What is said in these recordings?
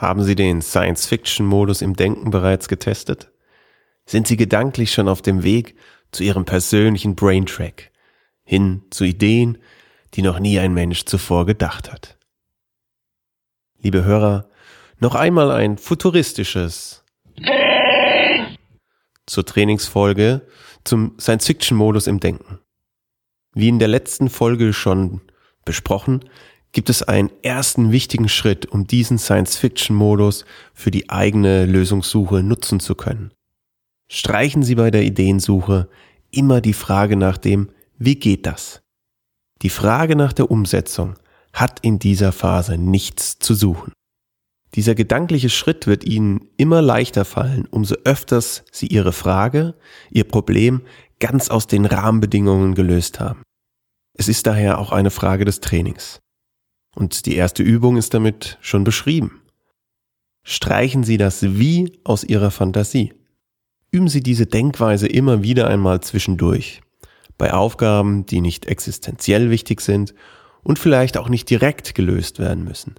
Haben Sie den Science-Fiction-Modus im Denken bereits getestet? Sind Sie gedanklich schon auf dem Weg zu Ihrem persönlichen Braintrack, hin zu Ideen, die noch nie ein Mensch zuvor gedacht hat? Liebe Hörer, noch einmal ein futuristisches zur Trainingsfolge zum Science-Fiction-Modus im Denken. Wie in der letzten Folge schon besprochen, gibt es einen ersten wichtigen Schritt, um diesen Science-Fiction-Modus für die eigene Lösungssuche nutzen zu können. Streichen Sie bei der Ideensuche immer die Frage nach dem, wie geht das? Die Frage nach der Umsetzung hat in dieser Phase nichts zu suchen. Dieser gedankliche Schritt wird Ihnen immer leichter fallen, umso öfters Sie Ihre Frage, Ihr Problem ganz aus den Rahmenbedingungen gelöst haben. Es ist daher auch eine Frage des Trainings. Und die erste Übung ist damit schon beschrieben. Streichen Sie das Wie aus Ihrer Fantasie. Üben Sie diese Denkweise immer wieder einmal zwischendurch. Bei Aufgaben, die nicht existenziell wichtig sind und vielleicht auch nicht direkt gelöst werden müssen.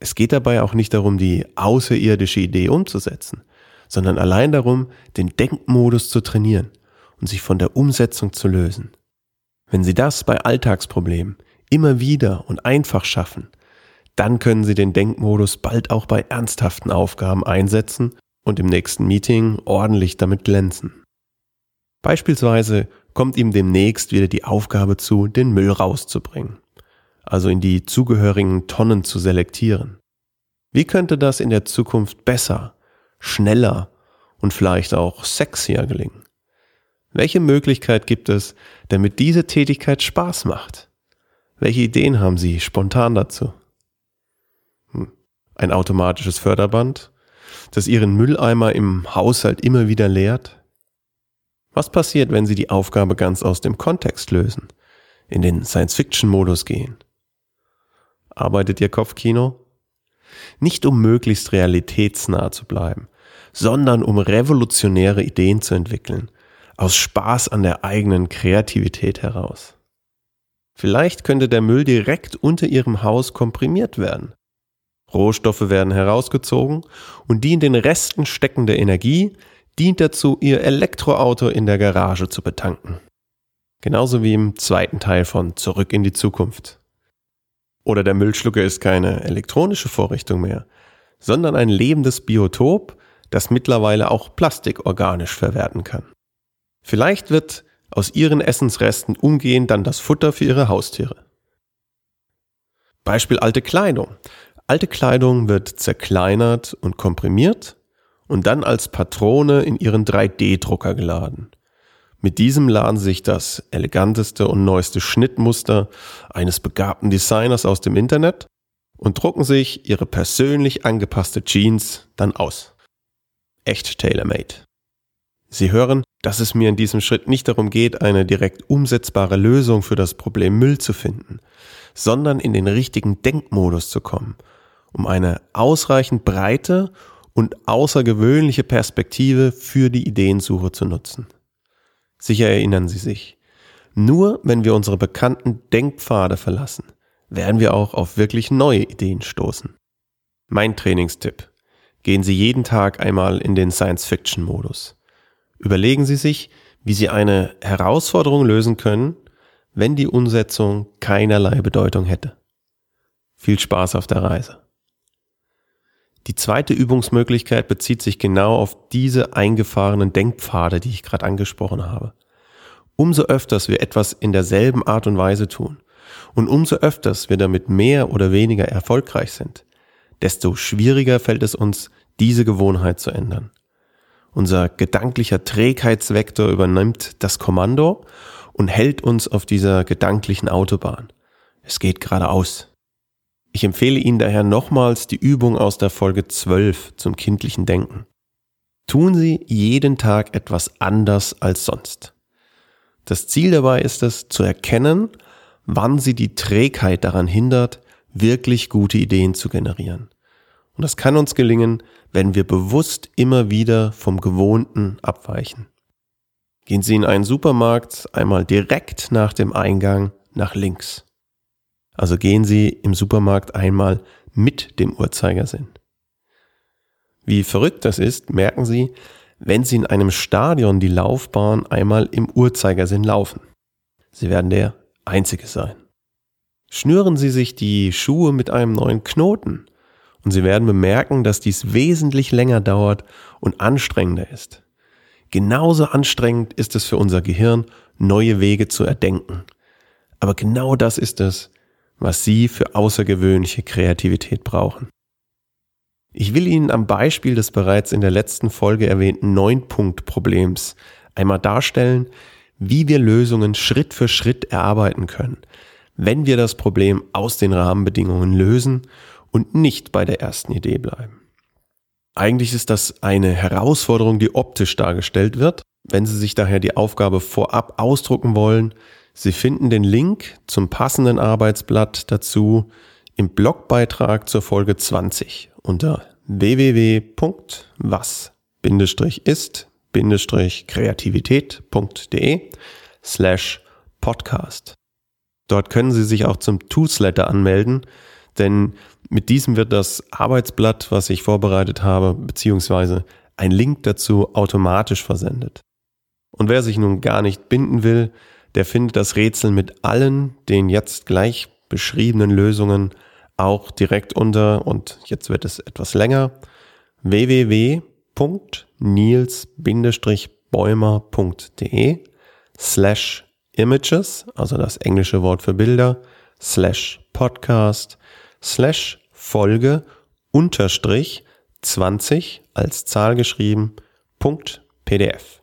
Es geht dabei auch nicht darum, die außerirdische Idee umzusetzen, sondern allein darum, den Denkmodus zu trainieren und sich von der Umsetzung zu lösen. Wenn Sie das bei Alltagsproblemen, immer wieder und einfach schaffen, dann können Sie den Denkmodus bald auch bei ernsthaften Aufgaben einsetzen und im nächsten Meeting ordentlich damit glänzen. Beispielsweise kommt ihm demnächst wieder die Aufgabe zu, den Müll rauszubringen, also in die zugehörigen Tonnen zu selektieren. Wie könnte das in der Zukunft besser, schneller und vielleicht auch sexier gelingen? Welche Möglichkeit gibt es, damit diese Tätigkeit Spaß macht? Welche Ideen haben Sie spontan dazu? Hm. Ein automatisches Förderband, das Ihren Mülleimer im Haushalt immer wieder leert? Was passiert, wenn Sie die Aufgabe ganz aus dem Kontext lösen, in den Science-Fiction-Modus gehen? Arbeitet Ihr Kopfkino? Nicht um möglichst realitätsnah zu bleiben, sondern um revolutionäre Ideen zu entwickeln, aus Spaß an der eigenen Kreativität heraus. Vielleicht könnte der Müll direkt unter Ihrem Haus komprimiert werden. Rohstoffe werden herausgezogen und die in den Resten steckende Energie dient dazu, Ihr Elektroauto in der Garage zu betanken. Genauso wie im zweiten Teil von Zurück in die Zukunft. Oder der Müllschlucker ist keine elektronische Vorrichtung mehr, sondern ein lebendes Biotop, das mittlerweile auch Plastik organisch verwerten kann. Vielleicht wird aus ihren Essensresten umgehend dann das Futter für ihre Haustiere. Beispiel alte Kleidung. Alte Kleidung wird zerkleinert und komprimiert und dann als Patrone in ihren 3D-Drucker geladen. Mit diesem laden sich das eleganteste und neueste Schnittmuster eines begabten Designers aus dem Internet und drucken sich ihre persönlich angepasste Jeans dann aus. Echt tailor-made. Sie hören, dass es mir in diesem Schritt nicht darum geht, eine direkt umsetzbare Lösung für das Problem Müll zu finden, sondern in den richtigen Denkmodus zu kommen, um eine ausreichend breite und außergewöhnliche Perspektive für die Ideensuche zu nutzen. Sicher erinnern Sie sich. Nur wenn wir unsere bekannten Denkpfade verlassen, werden wir auch auf wirklich neue Ideen stoßen. Mein Trainingstipp. Gehen Sie jeden Tag einmal in den Science-Fiction-Modus. Überlegen Sie sich, wie Sie eine Herausforderung lösen können, wenn die Umsetzung keinerlei Bedeutung hätte. Viel Spaß auf der Reise. Die zweite Übungsmöglichkeit bezieht sich genau auf diese eingefahrenen Denkpfade, die ich gerade angesprochen habe. Umso öfters wir etwas in derselben Art und Weise tun und umso öfters wir damit mehr oder weniger erfolgreich sind, desto schwieriger fällt es uns, diese Gewohnheit zu ändern. Unser gedanklicher Trägheitsvektor übernimmt das Kommando und hält uns auf dieser gedanklichen Autobahn. Es geht geradeaus. Ich empfehle Ihnen daher nochmals die Übung aus der Folge 12 zum kindlichen Denken. Tun Sie jeden Tag etwas anders als sonst. Das Ziel dabei ist es, zu erkennen, wann Sie die Trägheit daran hindert, wirklich gute Ideen zu generieren. Und das kann uns gelingen, wenn wir bewusst immer wieder vom Gewohnten abweichen. Gehen Sie in einen Supermarkt einmal direkt nach dem Eingang nach links. Also gehen Sie im Supermarkt einmal mit dem Uhrzeigersinn. Wie verrückt das ist, merken Sie, wenn Sie in einem Stadion die Laufbahn einmal im Uhrzeigersinn laufen. Sie werden der Einzige sein. Schnüren Sie sich die Schuhe mit einem neuen Knoten und Sie werden bemerken, dass dies wesentlich länger dauert und anstrengender ist. Genauso anstrengend ist es für unser Gehirn, neue Wege zu erdenken. Aber genau das ist es, was Sie für außergewöhnliche Kreativität brauchen. Ich will Ihnen am Beispiel des bereits in der letzten Folge erwähnten Neun-Punkt-Problems einmal darstellen, wie wir Lösungen Schritt für Schritt erarbeiten können, wenn wir das Problem aus den Rahmenbedingungen lösen und nicht bei der ersten Idee bleiben. Eigentlich ist das eine Herausforderung, die optisch dargestellt wird. Wenn Sie sich daher die Aufgabe vorab ausdrucken wollen, Sie finden den Link zum passenden Arbeitsblatt dazu im Blogbeitrag zur Folge 20 unter www.was-ist-kreativität.de slash podcast. Dort können Sie sich auch zum Toolsletter anmelden, denn mit diesem wird das Arbeitsblatt, was ich vorbereitet habe, beziehungsweise ein Link dazu automatisch versendet. Und wer sich nun gar nicht binden will, der findet das Rätsel mit allen den jetzt gleich beschriebenen Lösungen auch direkt unter, und jetzt wird es etwas länger, www.nils-bäumer.de slash images, also das englische Wort für Bilder, slash podcast, slash Folge unterstrich 20 als Zahl geschrieben, Punkt PDF.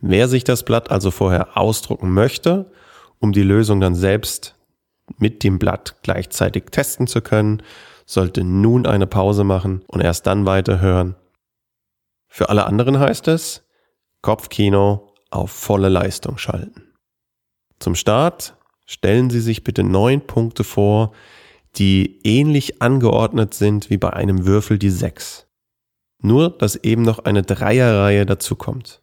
Wer sich das Blatt also vorher ausdrucken möchte, um die Lösung dann selbst mit dem Blatt gleichzeitig testen zu können, sollte nun eine Pause machen und erst dann weiterhören. Für alle anderen heißt es, Kopfkino auf volle Leistung schalten. Zum Start stellen Sie sich bitte neun Punkte vor, die ähnlich angeordnet sind wie bei einem Würfel die sechs. Nur, dass eben noch eine Dreierreihe dazu kommt.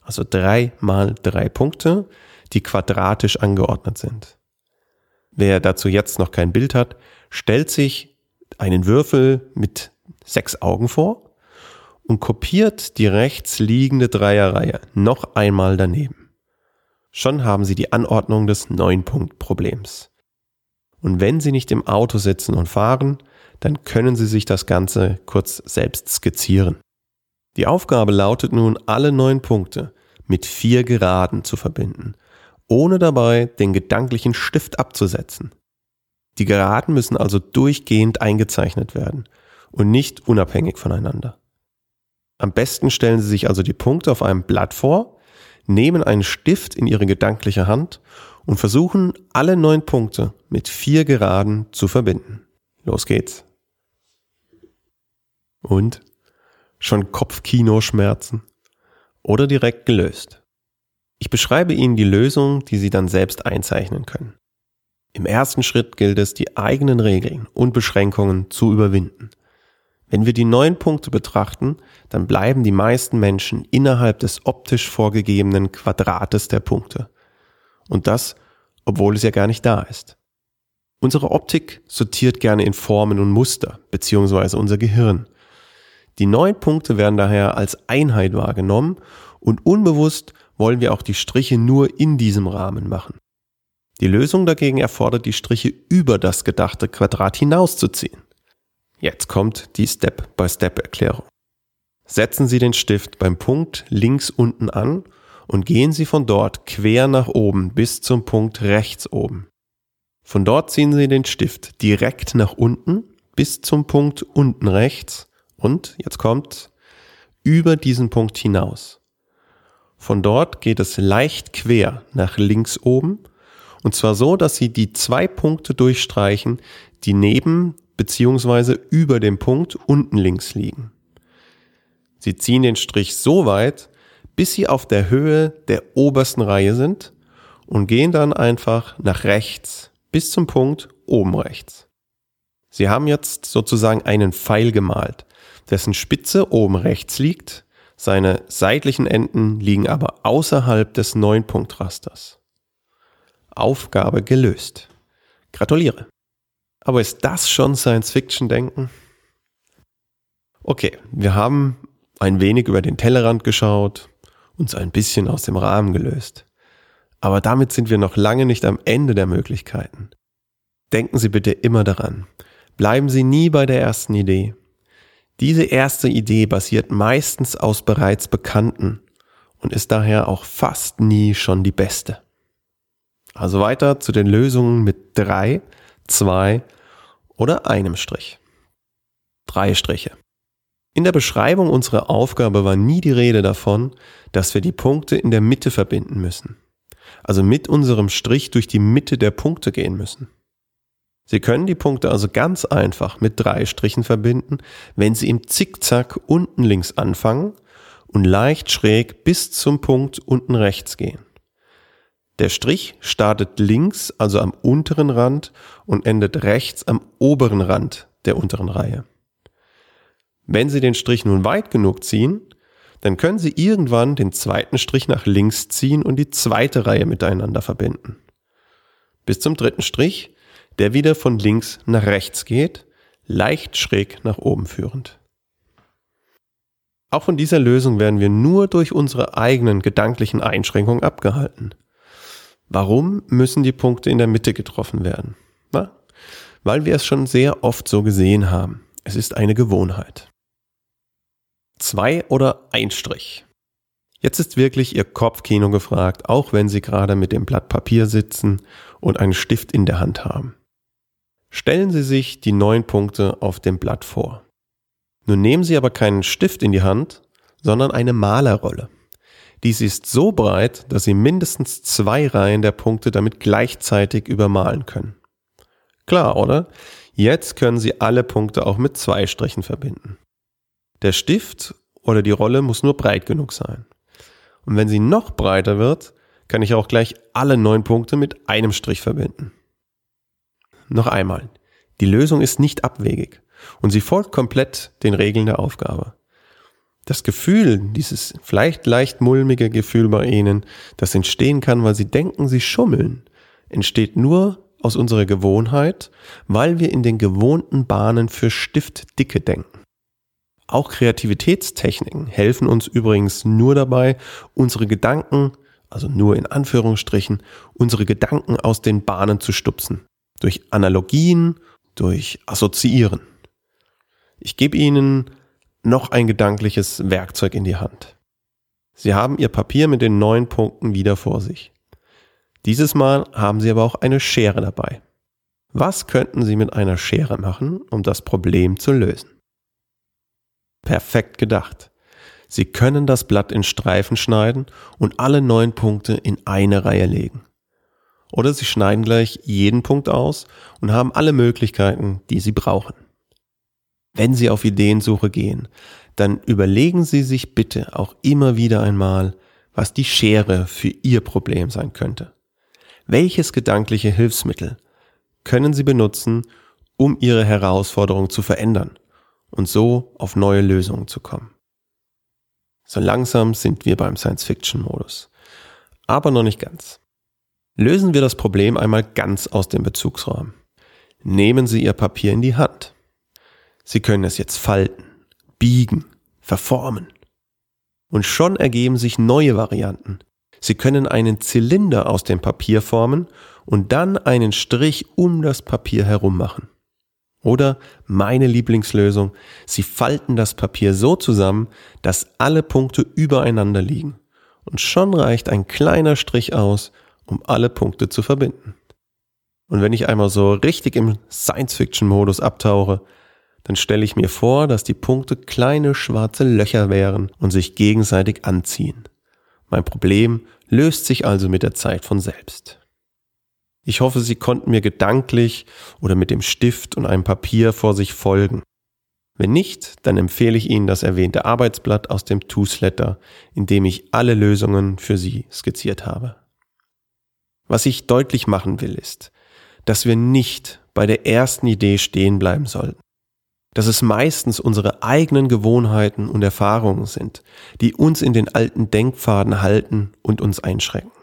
Also drei mal drei Punkte, die quadratisch angeordnet sind. Wer dazu jetzt noch kein Bild hat, stellt sich einen Würfel mit sechs Augen vor und kopiert die rechts liegende Dreierreihe noch einmal daneben. Schon haben Sie die Anordnung des Neun-Punkt-Problems. Und wenn Sie nicht im Auto sitzen und fahren, dann können Sie sich das Ganze kurz selbst skizzieren. Die Aufgabe lautet nun, alle neun Punkte mit vier Geraden zu verbinden, ohne dabei den gedanklichen Stift abzusetzen. Die Geraden müssen also durchgehend eingezeichnet werden und nicht unabhängig voneinander. Am besten stellen Sie sich also die Punkte auf einem Blatt vor, nehmen einen Stift in Ihre gedankliche Hand und versuchen alle neun Punkte mit vier Geraden zu verbinden. Los geht's. Und? Schon Kopfkinoschmerzen? Oder direkt gelöst? Ich beschreibe Ihnen die Lösung, die Sie dann selbst einzeichnen können. Im ersten Schritt gilt es, die eigenen Regeln und Beschränkungen zu überwinden. Wenn wir die neun Punkte betrachten, dann bleiben die meisten Menschen innerhalb des optisch vorgegebenen Quadrates der Punkte. Und das, obwohl es ja gar nicht da ist. Unsere Optik sortiert gerne in Formen und Muster, beziehungsweise unser Gehirn. Die neun Punkte werden daher als Einheit wahrgenommen und unbewusst wollen wir auch die Striche nur in diesem Rahmen machen. Die Lösung dagegen erfordert, die Striche über das gedachte Quadrat hinauszuziehen. Jetzt kommt die Step-by-Step-Erklärung. Setzen Sie den Stift beim Punkt links unten an und gehen Sie von dort quer nach oben bis zum Punkt rechts oben. Von dort ziehen Sie den Stift direkt nach unten bis zum Punkt unten rechts und, jetzt kommt, über diesen Punkt hinaus. Von dort geht es leicht quer nach links oben und zwar so, dass Sie die zwei Punkte durchstreichen, die neben bzw. über dem Punkt unten links liegen. Sie ziehen den Strich so weit, bis Sie auf der Höhe der obersten Reihe sind und gehen dann einfach nach rechts bis zum Punkt oben rechts. Sie haben jetzt sozusagen einen Pfeil gemalt, dessen Spitze oben rechts liegt, seine seitlichen Enden liegen aber außerhalb des Neunpunktrasters. Aufgabe gelöst. Gratuliere. Aber ist das schon Science-Fiction-Denken? Okay, wir haben ein wenig über den Tellerrand geschaut, uns ein bisschen aus dem Rahmen gelöst. Aber damit sind wir noch lange nicht am Ende der Möglichkeiten. Denken Sie bitte immer daran. Bleiben Sie nie bei der ersten Idee. Diese erste Idee basiert meistens aus bereits Bekannten und ist daher auch fast nie schon die beste. Also weiter zu den Lösungen mit drei, zwei oder einem Strich. Drei Striche. In der Beschreibung unserer Aufgabe war nie die Rede davon, dass wir die Punkte in der Mitte verbinden müssen. Also mit unserem Strich durch die Mitte der Punkte gehen müssen. Sie können die Punkte also ganz einfach mit drei Strichen verbinden, wenn Sie im Zickzack unten links anfangen und leicht schräg bis zum Punkt unten rechts gehen. Der Strich startet links, also am unteren Rand und endet rechts am oberen Rand der unteren Reihe. Wenn Sie den Strich nun weit genug ziehen, dann können Sie irgendwann den zweiten Strich nach links ziehen und die zweite Reihe miteinander verbinden. Bis zum dritten Strich der wieder von links nach rechts geht, leicht schräg nach oben führend. Auch von dieser Lösung werden wir nur durch unsere eigenen gedanklichen Einschränkungen abgehalten. Warum müssen die Punkte in der Mitte getroffen werden? Na, weil wir es schon sehr oft so gesehen haben. Es ist eine Gewohnheit. Zwei oder ein Strich. Jetzt ist wirklich Ihr Kopfkino gefragt, auch wenn Sie gerade mit dem Blatt Papier sitzen und einen Stift in der Hand haben. Stellen Sie sich die neun Punkte auf dem Blatt vor. Nun nehmen Sie aber keinen Stift in die Hand, sondern eine Malerrolle. Dies ist so breit, dass Sie mindestens zwei Reihen der Punkte damit gleichzeitig übermalen können. Klar, oder? Jetzt können Sie alle Punkte auch mit zwei Strichen verbinden. Der Stift oder die Rolle muss nur breit genug sein. Und wenn sie noch breiter wird, kann ich auch gleich alle neun Punkte mit einem Strich verbinden. Noch einmal. Die Lösung ist nicht abwegig und sie folgt komplett den Regeln der Aufgabe. Das Gefühl, dieses vielleicht leicht mulmige Gefühl bei Ihnen, das entstehen kann, weil Sie denken, Sie schummeln, entsteht nur aus unserer Gewohnheit, weil wir in den gewohnten Bahnen für Stiftdicke denken. Auch Kreativitätstechniken helfen uns übrigens nur dabei, unsere Gedanken, also nur in Anführungsstrichen, unsere Gedanken aus den Bahnen zu stupsen durch Analogien, durch Assoziieren. Ich gebe Ihnen noch ein gedankliches Werkzeug in die Hand. Sie haben Ihr Papier mit den neun Punkten wieder vor sich. Dieses Mal haben Sie aber auch eine Schere dabei. Was könnten Sie mit einer Schere machen, um das Problem zu lösen? Perfekt gedacht. Sie können das Blatt in Streifen schneiden und alle neun Punkte in eine Reihe legen. Oder Sie schneiden gleich jeden Punkt aus und haben alle Möglichkeiten, die Sie brauchen. Wenn Sie auf Ideensuche gehen, dann überlegen Sie sich bitte auch immer wieder einmal, was die Schere für Ihr Problem sein könnte. Welches gedankliche Hilfsmittel können Sie benutzen, um Ihre Herausforderung zu verändern und so auf neue Lösungen zu kommen? So langsam sind wir beim Science-Fiction-Modus. Aber noch nicht ganz. Lösen wir das Problem einmal ganz aus dem Bezugsraum. Nehmen Sie Ihr Papier in die Hand. Sie können es jetzt falten, biegen, verformen. Und schon ergeben sich neue Varianten. Sie können einen Zylinder aus dem Papier formen und dann einen Strich um das Papier herum machen. Oder meine Lieblingslösung, Sie falten das Papier so zusammen, dass alle Punkte übereinander liegen. Und schon reicht ein kleiner Strich aus, um alle Punkte zu verbinden. Und wenn ich einmal so richtig im Science-Fiction-Modus abtauche, dann stelle ich mir vor, dass die Punkte kleine schwarze Löcher wären und sich gegenseitig anziehen. Mein Problem löst sich also mit der Zeit von selbst. Ich hoffe, Sie konnten mir gedanklich oder mit dem Stift und einem Papier vor sich folgen. Wenn nicht, dann empfehle ich Ihnen das erwähnte Arbeitsblatt aus dem Two-Sletter, in dem ich alle Lösungen für Sie skizziert habe. Was ich deutlich machen will, ist, dass wir nicht bei der ersten Idee stehen bleiben sollten. Dass es meistens unsere eigenen Gewohnheiten und Erfahrungen sind, die uns in den alten Denkpfaden halten und uns einschränken.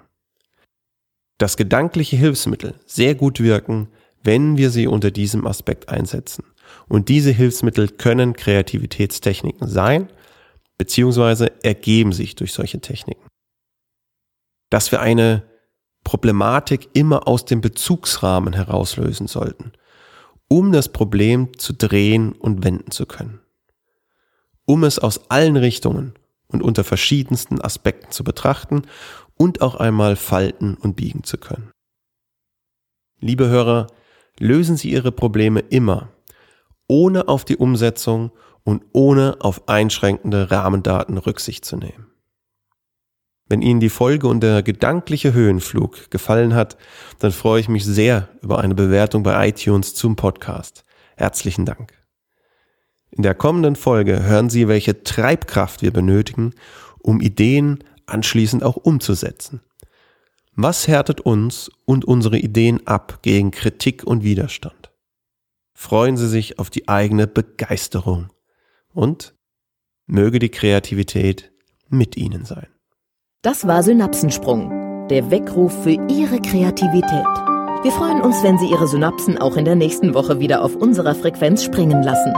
Dass gedankliche Hilfsmittel sehr gut wirken, wenn wir sie unter diesem Aspekt einsetzen. Und diese Hilfsmittel können Kreativitätstechniken sein, beziehungsweise ergeben sich durch solche Techniken. Dass wir eine Problematik immer aus dem Bezugsrahmen herauslösen sollten, um das Problem zu drehen und wenden zu können. Um es aus allen Richtungen und unter verschiedensten Aspekten zu betrachten und auch einmal falten und biegen zu können. Liebe Hörer, lösen Sie Ihre Probleme immer, ohne auf die Umsetzung und ohne auf einschränkende Rahmendaten Rücksicht zu nehmen. Wenn Ihnen die Folge und der gedankliche Höhenflug gefallen hat, dann freue ich mich sehr über eine Bewertung bei iTunes zum Podcast. Herzlichen Dank. In der kommenden Folge hören Sie, welche Treibkraft wir benötigen, um Ideen anschließend auch umzusetzen. Was härtet uns und unsere Ideen ab gegen Kritik und Widerstand? Freuen Sie sich auf die eigene Begeisterung und möge die Kreativität mit Ihnen sein. Das war Synapsensprung, der Weckruf für Ihre Kreativität. Wir freuen uns, wenn Sie Ihre Synapsen auch in der nächsten Woche wieder auf unserer Frequenz springen lassen.